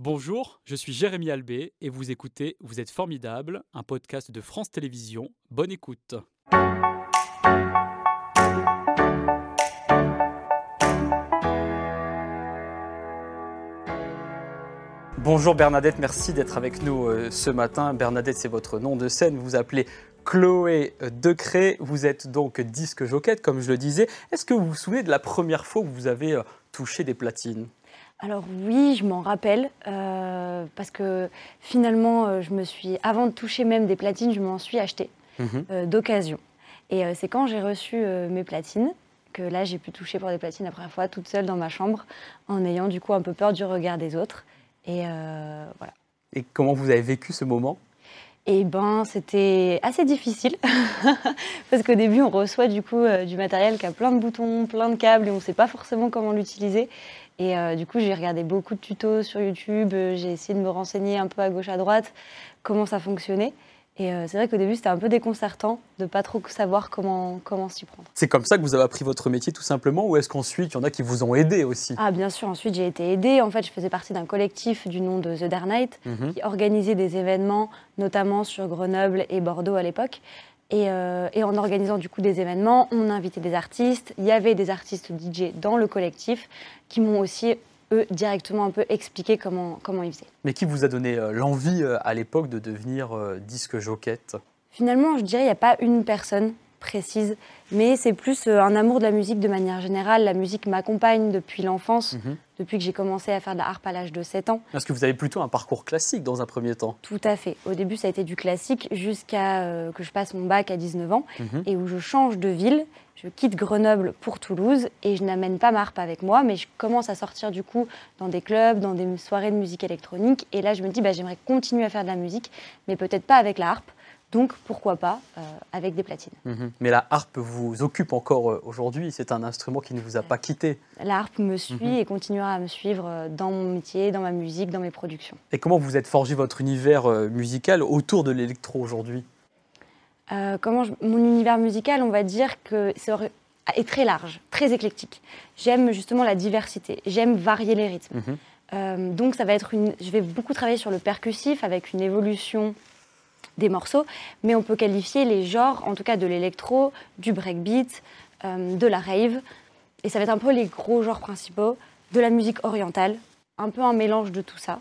Bonjour, je suis Jérémy Albé et vous écoutez Vous êtes formidable, un podcast de France Télévisions. Bonne écoute. Bonjour Bernadette, merci d'être avec nous euh, ce matin. Bernadette, c'est votre nom de scène. Vous vous appelez Chloé Decré. Vous êtes donc disque joquette, comme je le disais. Est-ce que vous vous souvenez de la première fois où vous avez euh, touché des platines? Alors oui, je m'en rappelle, euh, parce que finalement, je me suis, avant de toucher même des platines, je m'en suis acheté mhm. d'occasion. Et c'est quand j'ai reçu mes platines que là, j'ai pu toucher pour des platines la première fois, toute seule dans ma chambre, en ayant du coup un peu peur du regard des autres. Et euh, voilà. Et comment vous avez vécu ce moment? Eh ben, c'était assez difficile parce qu'au début, on reçoit du coup euh, du matériel qui a plein de boutons, plein de câbles et on ne sait pas forcément comment l'utiliser. Et euh, du coup, j'ai regardé beaucoup de tutos sur YouTube, j'ai essayé de me renseigner un peu à gauche à droite comment ça fonctionnait. Et euh, c'est vrai qu'au début, c'était un peu déconcertant de pas trop savoir comment, comment s'y prendre. C'est comme ça que vous avez appris votre métier tout simplement ou est-ce qu'ensuite, il y en a qui vous ont aidé aussi? Ah bien sûr, ensuite j'ai été aidée. En fait, je faisais partie d'un collectif du nom de The Dark Night mhm. qui organisait des événements, notamment sur Grenoble et Bordeaux à l'époque. Et, euh, et, en organisant du coup des événements, on invitait des artistes. Il y avait des artistes DJ dans le collectif qui m'ont aussi eux, directement un peu expliquer comment, comment ils faisaient. Mais qui vous a donné euh, l'envie euh, à l'époque de devenir disque joquette Finalement, je dirais, il n'y a pas une personne précise, mais c'est plus un amour de la musique de manière générale. La musique m'accompagne depuis l'enfance, mhm. depuis que j'ai commencé à faire de la harpe à l'âge de 7 ans. Est-ce que vous avez plutôt un parcours classique dans un premier temps Tout à fait. Au début, ça a été du classique jusqu'à que je passe mon bac à 19 ans mhm. et où je change de ville je quitte Grenoble pour Toulouse et je n'amène pas ma harpe avec moi, mais je commence à sortir du coup dans des clubs, dans des soirées de musique électronique. Et là, je me dis, bah, j'aimerais continuer à faire de la musique, mais peut-être pas avec la harpe. Donc pourquoi pas euh, avec des platines. Mhm. Mais la harpe vous occupe encore euh, aujourd'hui, c'est un instrument qui ne vous a pas quitté. La harpe me suit mhm. et continuera à me suivre euh, dans mon métier, dans ma musique, dans mes productions. Et comment vous êtes forgé votre univers musical autour de l'électro aujourd'hui? Euh, comment mon univers musical, on va dire que est très large, très éclectique. J'aime justement la diversité, j'aime varier les rythmes. Mhm. Euh, donc ça va être une, je vais beaucoup travailler sur le percussif avec une évolution des morceaux, mais on peut qualifier les genres, en tout cas de l'électro, du breakbeat, euh, de la rave, et ça va être un peu les gros genres principaux, de la musique orientale, un peu un mélange de tout ça.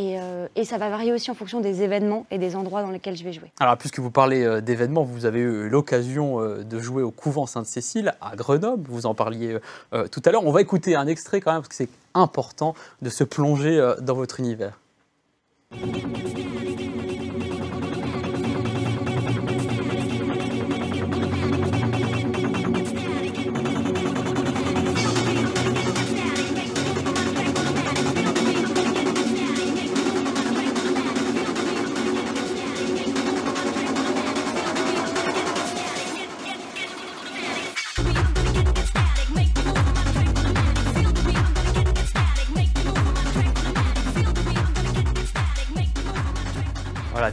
Euh, et, ça va varier aussi en fonction des événements et des endroits dans lesquels je vais jouer. Alors, puisque vous parlez euh, d'événements, vous avez eu l'occasion de jouer au couvent Sainte-Cécile à Grenoble. Vous en parliez tout à l'heure. On va écouter un extrait quand même, parce que c'est important de se plonger dans votre univers.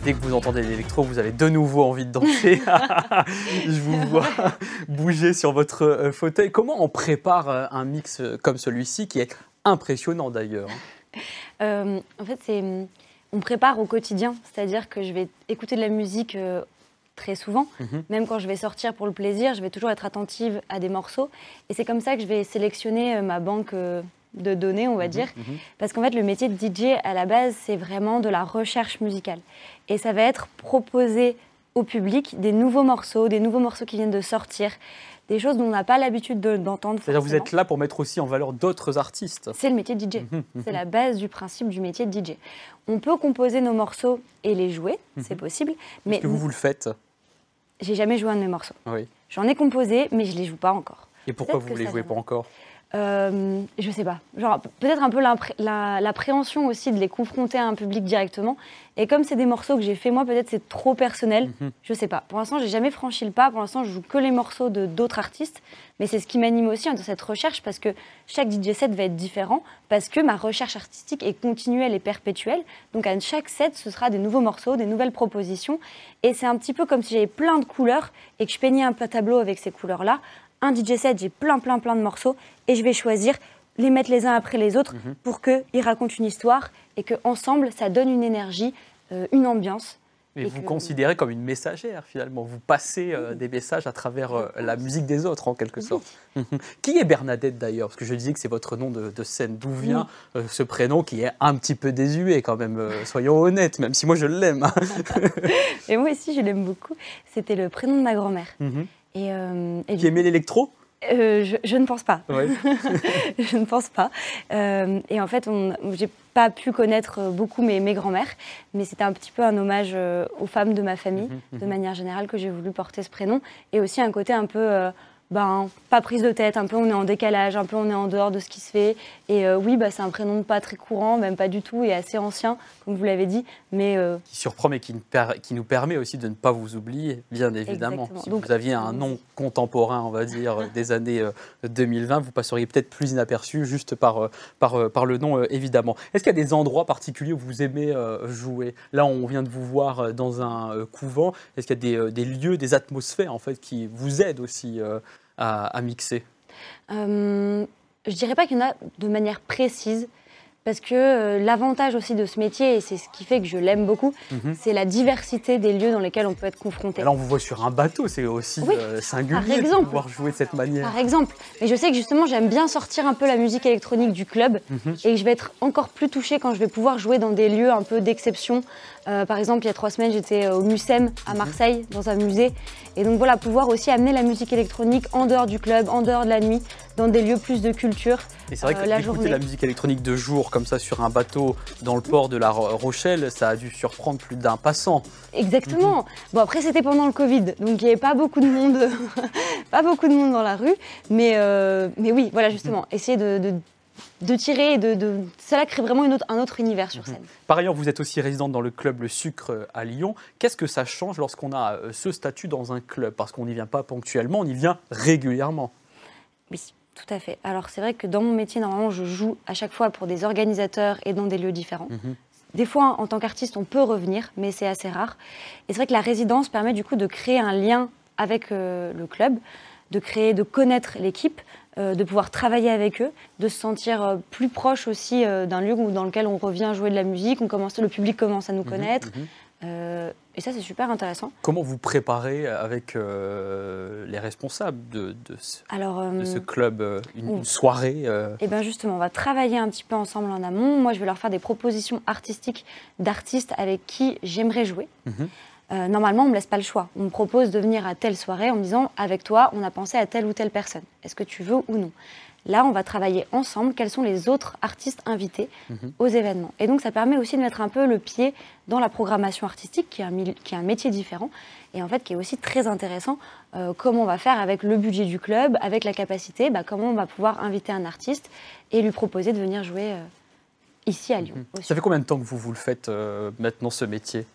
Dès que vous entendez l'électro, vous avez de nouveau envie de danser. Je vous vois bouger sur votre euh, fauteuil. Comment on prépare euh, un mix euh, comme celui-ci, qui est impressionnant d'ailleurs En fait, c'est on prépare au quotidien, c'est-à-dire que je vais écouter de la musique très souvent, mhm. même quand je vais sortir pour le plaisir, je vais toujours être attentive à des morceaux, et c'est comme ça que je vais sélectionner ma banque de données, on va mhm, dire. Mhm. Parce qu'en fait, le métier de DJ, à la base, c'est vraiment de la recherche musicale. Et ça va être proposer au public des nouveaux morceaux, des nouveaux morceaux qui viennent de sortir, des choses dont on n'a pas l'habitude d'entendre. C'est-à-dire vous êtes là pour mettre aussi en valeur d'autres artistes. C'est le métier de DJ. Mhm, c'est la base du principe du métier de DJ. On peut composer nos morceaux et les jouer, c'est possible. Mais Est-ce que vous, vous le faites? J'ai jamais joué un de mes morceaux. Oui. J'en ai composé, mais je ne les joue pas encore. Et pourquoi vous ne les jouez pas encore? Euh, je sais pas. Genre, peut-être un peu l'appréhension aussi de les confronter à un public directement. Et comme c'est des morceaux que j'ai fait moi, peut-être c'est trop personnel. Mhm. Je sais pas. Pour l'instant, j'ai jamais franchi le pas. Pour l'instant, je joue que les morceaux de d'autres artistes. Mais c'est ce qui m'anime aussi dans cette recherche parce que chaque DJ set va être différent. Parce que ma recherche artistique est continuelle et perpétuelle. Donc à chaque set, ce sera des nouveaux morceaux, des nouvelles propositions. Et c'est un petit peu comme si j'avais plein de couleurs et que je peignais un tableau avec ces couleurs-là un DJ set, j'ai plein, plein, plein de morceaux et je vais choisir les mettre les uns après les autres mhm. pour qu'ils racontent une histoire et qu'ensemble, ça donne une énergie, euh, une ambiance. Mais vous considérez comme une messagère finalement, vous passez euh, des messages à travers euh, la musique des autres en quelque sorte. Qui est Bernadette d'ailleurs? Parce que je disais que c'est votre nom de, scène. D'où vient ce prénom qui est un petit peu désuet quand même, soyons honnêtes, même si moi je l'aime. Et moi aussi je l'aime beaucoup. C'était le prénom de ma grand-mère. Mhm. Et, qui aimait l'électro? Euh, je, ne pense pas. je ne pense pas. Euh, et en fait, j'ai pas pu connaître beaucoup mes, mes grands-mères, mais c'était un petit peu un hommage euh, aux femmes de ma famille, mhm, de mhm. manière générale, que j'ai voulu porter ce prénom. Et aussi un côté un peu ben, pas prise de tête, un peu on est en décalage, un peu on est en dehors de ce qui se fait. Et euh, oui, bah, c'est un prénom pas très courant, même pas du tout, et assez ancien, comme vous l'avez dit. Mais, euh, Qui surprend, mais qui, qui, nous permet aussi de ne pas vous oublier, bien évidemment. Si vous aviez un nom contemporain, on va dire, des années 2020, euh, vous passeriez peut-être plus inaperçu juste par, par, par le nom, évidemment. Est-ce qu'il y a des endroits particuliers où vous aimez jouer? Là, on vient de vous voir dans un couvent. Est-ce qu'il y a des, des, lieux, des atmosphères, en fait, qui vous aident aussi à, mixer? Euh, Je dirais pas qu'il y en a de manière précise. Parce que euh, l'avantage aussi de ce métier, et c'est ce qui fait que je l'aime beaucoup, mhm. c'est la diversité des lieux dans lesquels on peut être confronté. Là, on vous voit sur un bateau, c'est aussi euh, singulier de pouvoir jouer de cette manière. Par exemple. Mais je sais que justement, j'aime bien sortir un peu la musique électronique du club, mhm. et je vais être encore plus touchée quand je vais pouvoir jouer dans des lieux un peu d'exception, euh, par exemple, il y a trois semaines, j'étais au Mucem à Marseille, dans un musée. Et donc voilà, pouvoir aussi amener la musique électronique en dehors du club, en dehors de la nuit, dans des lieux plus de culture. Et c'est vrai que euh, d'écouter la musique électronique de jour, comme ça, sur un bateau dans le port de La Rochelle, ça a dû surprendre plus d'un passant. Exactement. Bon, après, c'était pendant le Covid, donc il n'y avait pas beaucoup de monde, pas beaucoup de monde dans la rue. Mais, euh, mais oui, voilà, justement, essayer de de tirer, de, de, cela crée vraiment une autre, un autre univers sur mhm. scène. Par ailleurs, vous êtes aussi résidente dans le club Le Sucre euh, à Lyon. Qu'est-ce que ça change lorsqu'on a euh, ce statut dans un club? Parce qu'on n'y vient pas ponctuellement, on y vient régulièrement. Oui, tout à fait. Alors c'est vrai que dans mon métier, normalement, je joue à chaque fois pour des organisateurs et dans des lieux différents. Mhm. Des fois, en tant qu'artiste, on peut revenir, mais c'est assez rare. Et c'est vrai que la résidence permet du coup de créer un lien avec euh, le club, de créer, de connaître l'équipe, euh, de pouvoir travailler avec eux, de se sentir euh, plus proche aussi d'un lieu dans lequel on revient jouer de la musique, on commence, le public commence à nous mhm, connaître. Mhm. et ça, c'est super intéressant. Comment vous préparez avec les responsables de, ce, club une, soirée Eh bien justement, on va travailler un petit peu ensemble en amont. Moi, je vais leur faire des propositions artistiques d'artistes avec qui j'aimerais jouer. Mhm. Euh, normalement, on ne me laisse pas le choix. On me propose de venir à telle soirée en me disant, avec toi, on a pensé à telle ou telle personne. Est-ce que tu veux ou non? Là, on va travailler ensemble quels sont les autres artistes invités mhm. aux événements. Et donc, ça permet aussi de mettre un peu le pied dans la programmation artistique, qui est un, qui est un métier différent, et en fait qui est aussi très intéressant. Euh, comment on va faire avec le budget du club, avec la capacité, bah, comment on va pouvoir inviter un artiste et lui proposer de venir jouer euh, ici à Lyon. Mhm. Ça fait combien de temps que vous, vous le faites maintenant, ce métier?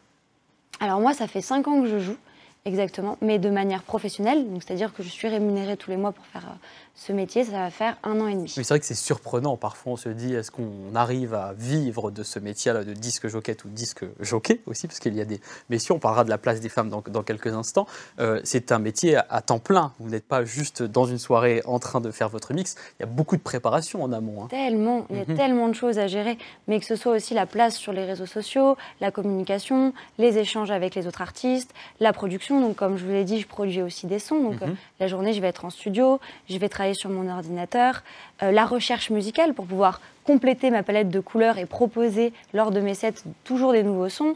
Alors moi, ça fait 5 ans que je joue, exactement, mais de manière professionnelle, donc c'est-à-dire que je suis rémunérée tous les mois pour faire euh, ce métier, ça va faire un an et demi. c'est vrai que c'est surprenant. Parfois, on se dit est-ce qu'on arrive à vivre de ce métier-là de disque jockey ou disque jockey aussi Parce qu'il y a des messieurs, on parlera de la place des femmes dans, quelques instants. Euh, c'est un métier à, temps plein. Vous n'êtes pas juste dans une soirée en train de faire votre mix. Il y a beaucoup de préparation en amont. Hein. Tellement, il y a mhm. tellement de choses à gérer. Mais que ce soit aussi la place sur les réseaux sociaux, la communication, les échanges avec les autres artistes, la production. Donc, comme je vous l'ai dit, je produis aussi des sons. Donc, mhm. euh, la journée, je vais être en studio, je vais travailler sur mon ordinateur, euh, la recherche musicale pour pouvoir compléter ma palette de couleurs et proposer lors de mes sets toujours des nouveaux sons,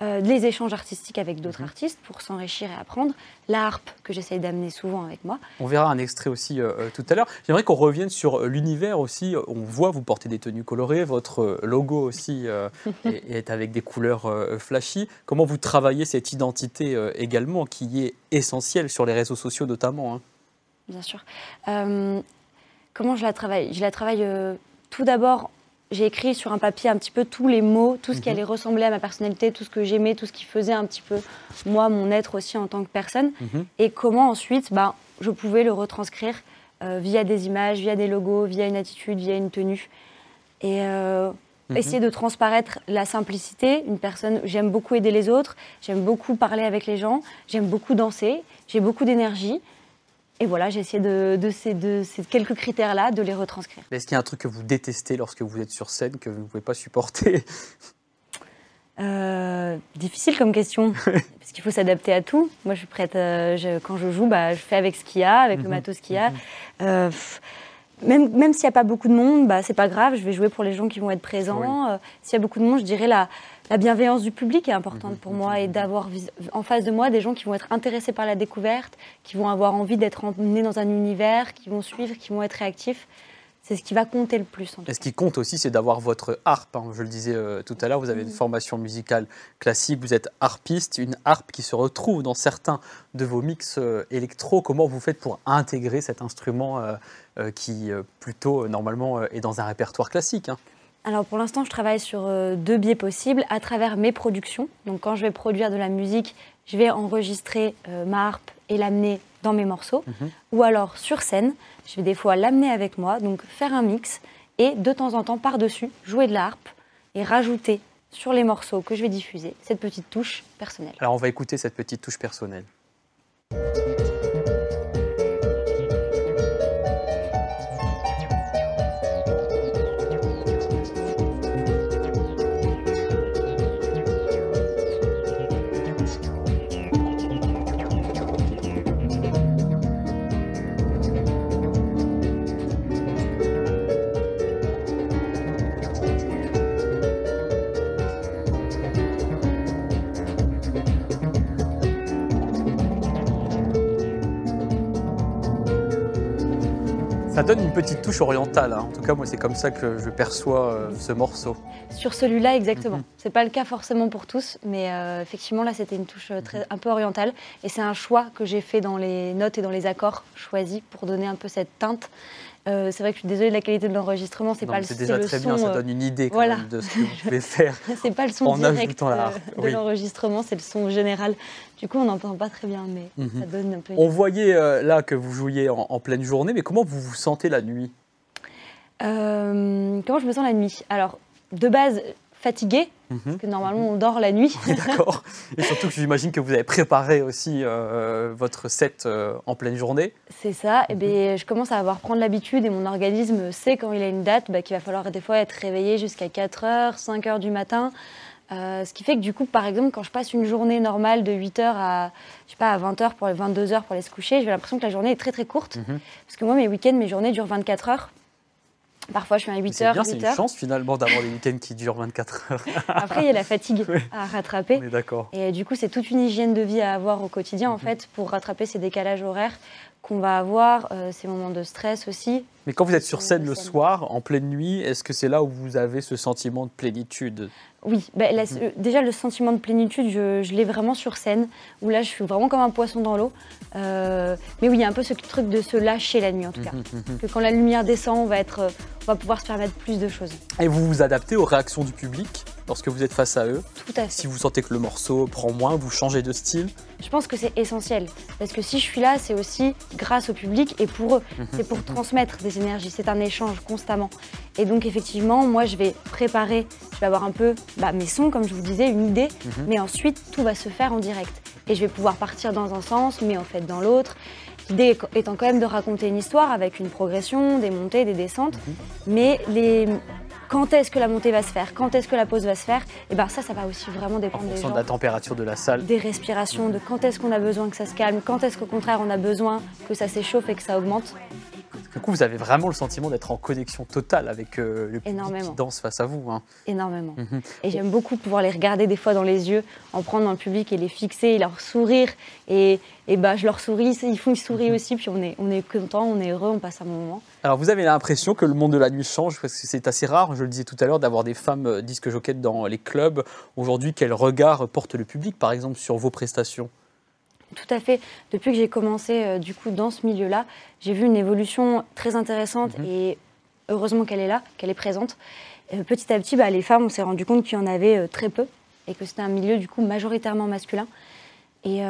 euh, les échanges artistiques avec d'autres mhm. artistes pour s'enrichir et apprendre, la harpe que j'essaye d'amener souvent avec moi. On verra un extrait aussi euh, tout à l'heure. J'aimerais qu'on revienne sur l'univers aussi. On voit, vous portez des tenues colorées, votre logo aussi est, est, avec des couleurs flashy. Comment vous travaillez cette identité également qui est essentielle sur les réseaux sociaux notamment hein? Bien sûr. Euh, comment je la travaille? Je la travaille euh, tout d'abord. J'ai écrit sur un papier un petit peu tous les mots, tout ce qui mhm. allait ressembler à ma personnalité, tout ce que j'aimais, tout ce qui faisait un petit peu moi, mon être aussi en tant que personne. Mhm. Et comment ensuite ben, je pouvais le retranscrire euh, via des images, via des logos, via une attitude, via une tenue. Et mhm. essayer de transparaître la simplicité. Une personne, j'aime beaucoup aider les autres, j'aime beaucoup parler avec les gens, j'aime beaucoup danser, j'ai beaucoup d'énergie. Et voilà, j'ai essayé de, de, ces, de, ces, quelques critères-là de les retranscrire. Est-ce qu'il y a un truc que vous détestez lorsque vous êtes sur scène, que vous ne pouvez pas supporter? Euh, difficile comme question, parce qu'il faut s'adapter à tout. Moi, je suis prête. Euh, quand je joue, bah, je fais avec ce qu'il y a, avec le mhm. matos qu'il y a. Mhm. Euh, même, même s'il n'y a pas beaucoup de monde, bah, c'est pas grave. Je vais jouer pour les gens qui vont être présents. s'il y a beaucoup de monde, je dirais la, la bienveillance du public est importante mhm. pour moi et d'avoir en face de moi des gens qui vont être intéressés par la découverte, qui vont avoir envie d'être emmenés dans un univers, qui vont suivre, qui vont être réactifs. C'est ce qui va compter le plus. Et ce qui compte aussi, c'est d'avoir votre harpe. Hein. Je le disais euh, tout à l'heure, vous avez une formation musicale classique, vous êtes harpiste, une harpe qui se retrouve dans certains de vos mix euh, électro. Comment vous faites pour intégrer cet instrument euh, qui, plutôt, normalement, est dans un répertoire classique hein alors pour l'instant, je travaille sur deux biais possibles à travers mes productions. Donc quand je vais produire de la musique, je vais enregistrer ma harpe et l'amener dans mes morceaux. Mhm. Ou alors sur scène, je vais des fois l'amener avec moi, donc faire un mix et de temps en temps par-dessus jouer de la harpe et rajouter sur les morceaux que je vais diffuser cette petite touche personnelle. Alors on va écouter cette petite touche personnelle. Une petite touche orientale. Hein. En tout cas, moi, c'est comme ça que je perçois euh, ce morceau. Sur celui-là, exactement. Mhm. C'est pas le cas forcément pour tous, mais euh, effectivement, là, c'était une touche euh, très, un peu orientale. Et c'est un choix que j'ai fait dans les notes et dans les accords choisis pour donner un peu cette teinte. c'est vrai que je suis désolée de la qualité de l'enregistrement, c'est pas le C'est déjà très bien, ça donne une idée de ce que vous pouvez faire. c'est pas le son direct de l'enregistrement, c'est le son général. Du coup, on n'entend pas très bien, mais mhm. ça donne un peu. On voyait euh, là que vous jouiez en, pleine journée, mais comment vous vous sentez la nuit? Euh, Comment je me sens la nuit? Alors, de base, fatiguée, mhm. parce que normalement on dort la nuit. D'accord. Et surtout que j'imagine que vous avez préparé aussi euh, votre set en pleine journée. C'est ça. Et eh bien, je commence à avoir prendre l'habitude et mon organisme sait quand il a une date bah, qu'il va falloir des fois être réveillé jusqu'à 4h, 5h du matin. Euh, ce qui fait que du coup, par exemple, quand je passe une journée normale de 8h à, je sais pas, à 20h pour les 22h pour aller se coucher, j'ai l'impression que la journée est très très courte. Mhm. Parce que moi, mes week-ends, mes journées durent 24 heures. Parfois, je suis à 8 h C'est une chance finalement d'avoir des week-ends qui durent 24 heures. Après, il y a la fatigue à rattraper. d'accord. Et du coup, c'est toute une hygiène de vie à avoir au quotidien, en mhm. fait, pour rattraper ces décalages horaires qu'on va avoir, euh, ces moments de stress aussi. Mais quand vous êtes sur scène le soir, en pleine nuit, est-ce que c'est là où vous avez ce sentiment de plénitude? Oui, bah, mhm. déjà le sentiment de plénitude, je, l'ai vraiment sur scène, où là je suis vraiment comme un poisson dans l'eau. Euh, mais oui, il y a un peu ce truc de se lâcher la nuit en tout cas. Mhm, mhm, que quand la lumière descend, on va, être, on va pouvoir se permettre plus de choses. Et vous vous adaptez aux réactions du public? Lorsque vous êtes face à eux Tout à fait. Si vous sentez que le morceau prend moins, vous changez de style Je pense que c'est essentiel. Parce que si je suis là, c'est aussi grâce au public et pour eux. C'est pour transmettre des énergies. C'est un échange constamment. Et donc effectivement, moi je vais préparer, je vais avoir un peu bah, mes sons, comme je vous disais, une idée. Mhm. Mais ensuite, tout va se faire en direct. Et je vais pouvoir partir dans un sens, mais en fait dans l'autre. L'idée étant quand même de raconter une histoire avec une progression, des montées, des descentes. Mhm. Mais les, quand est-ce que la montée va se faire, quand est-ce que la pause va se faire, et eh ben ça, ça va aussi vraiment dépendre des gens. de la température de la salle. Des respirations, de quand est-ce qu'on a besoin que ça se calme, quand est-ce qu'au contraire on a besoin que ça s'échauffe et que ça augmente. Du coup, vous avez vraiment le sentiment d'être en connexion totale avec euh, le public qui danse face à vous. Hein. Énormément. Mhm. Et j'aime beaucoup pouvoir les regarder des fois dans les yeux, en prendre dans le public et les fixer, et leur sourire. Et, et bah, je leur souris, ils font une souris mhm. aussi, puis on est, on est content, on est heureux, on passe un bon moment. Alors, vous avez l'impression que le monde de la nuit change, parce que c'est assez rare, je le disais tout à l'heure, d'avoir des femmes euh, disques jockey dans les clubs. Aujourd'hui, quel regard porte le public, par exemple, sur vos prestations? Tout à fait. Depuis que j'ai commencé euh, du coup dans ce milieu-là, j'ai vu une évolution très intéressante mhm. et heureusement qu'elle est là, qu'elle est présente. Euh, petit à petit, bah, les femmes, on s'est rendu compte qu'il y en avait euh, très peu et que c'était un milieu du coup majoritairement masculin. Et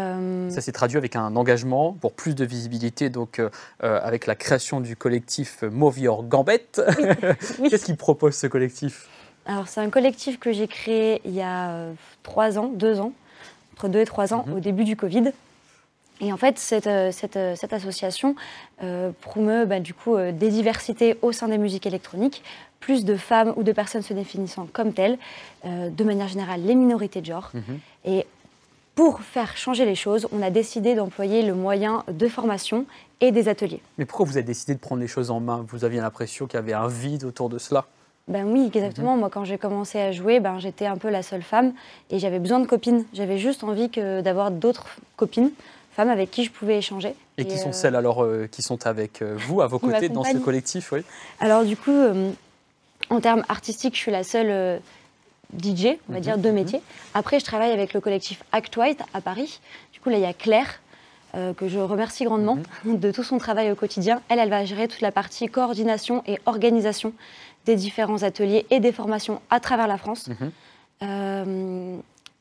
Ça s'est traduit avec un engagement pour plus de visibilité, donc avec la création du collectif Move Your Gambette. Qu'est-ce qu'il propose ce collectif? Alors c'est un collectif que j'ai créé il y a trois ans, deux ans, entre deux et trois ans, mhm. au début du Covid. Et en fait, cette, cette, association promeut bah, du coup des diversités au sein des musiques électroniques, plus de femmes ou de personnes se définissant comme telles, de manière générale les minorités de genre. Mhm. Et pour faire changer les choses, on a décidé d'employer le moyen de formation et des ateliers. Mais pourquoi vous avez décidé de prendre les choses en main? Vous aviez l'impression qu'il y avait un vide autour de cela? Ben oui, exactement. Mhm. Moi, quand j'ai commencé à jouer, ben, j'étais un peu la seule femme et j'avais besoin de copines. J'avais juste envie d'avoir d'autres copines, femmes avec qui je pouvais échanger. Et, qui sont euh, celles alors euh, qui sont avec euh, vous, à vos côtés, dans ce collectif oui Alors du coup, en termes artistiques, je suis la seule DJ, on va mhm. dire, de mhm. métier. Après, je travaille avec le collectif Act White à Paris. Du coup, là, il y a Claire, euh, que je remercie grandement mhm. de tout son travail au quotidien. Elle, elle va gérer toute la partie coordination et organisation des différents ateliers et des formations à travers la France. Euh,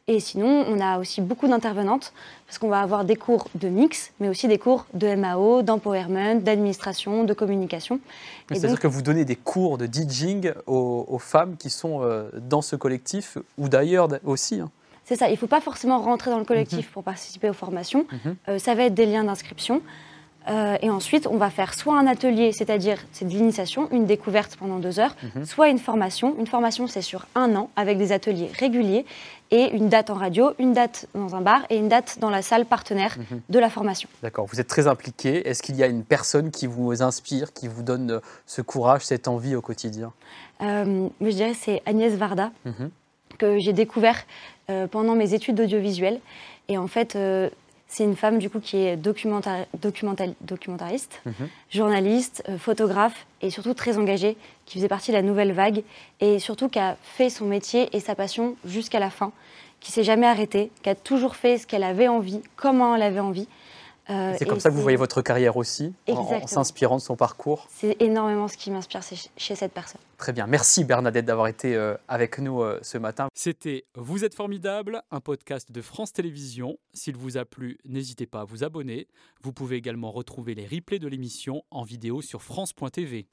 et sinon, on a aussi beaucoup d'intervenantes, parce qu'on va avoir des cours de mix, mais aussi des cours de MAO, d'empowerment, d'administration, de communication. C'est-à-dire que vous donnez des cours de DJing aux, femmes qui sont euh, dans ce collectif, ou d'ailleurs aussi hein. C'est ça, il ne faut pas forcément rentrer dans le collectif mhm. pour participer aux formations. Mhm. Euh, ça va être des liens d'inscription. Euh, et ensuite, on va faire soit un atelier, c'est-à-dire c'est de l'initiation, une découverte pendant deux heures, mhm. soit une formation. Une formation, c'est sur un an, avec des ateliers réguliers et une date en radio, une date dans un bar et une date dans la salle partenaire mhm. de la formation. D'accord, vous êtes très impliqué. Est-ce qu'il y a une personne qui vous inspire, qui vous donne euh, ce courage, cette envie au quotidien? Euh, Je dirais c'est Agnès Varda, mhm. que j'ai découvert pendant mes études d'audiovisuel. Et en fait, c'est une femme du coup qui est documentariste, mhm. journaliste, euh, photographe et surtout très engagée, qui faisait partie de la nouvelle vague et surtout qui a fait son métier et sa passion jusqu'à la fin, qui s'est jamais arrêtée, qui a toujours fait ce qu'elle avait envie, comment elle avait envie. Euh, c'est comme ça que vous voyez votre carrière aussi, en, s'inspirant de son parcours C'est énormément ce qui m'inspire chez cette personne. Très bien. Merci Bernadette d'avoir été euh, avec nous euh, ce matin. C'était Vous êtes formidable, un podcast de France Télévisions. S'il vous a plu, n'hésitez pas à vous abonner. Vous pouvez également retrouver les replays de l'émission en vidéo sur France.tv.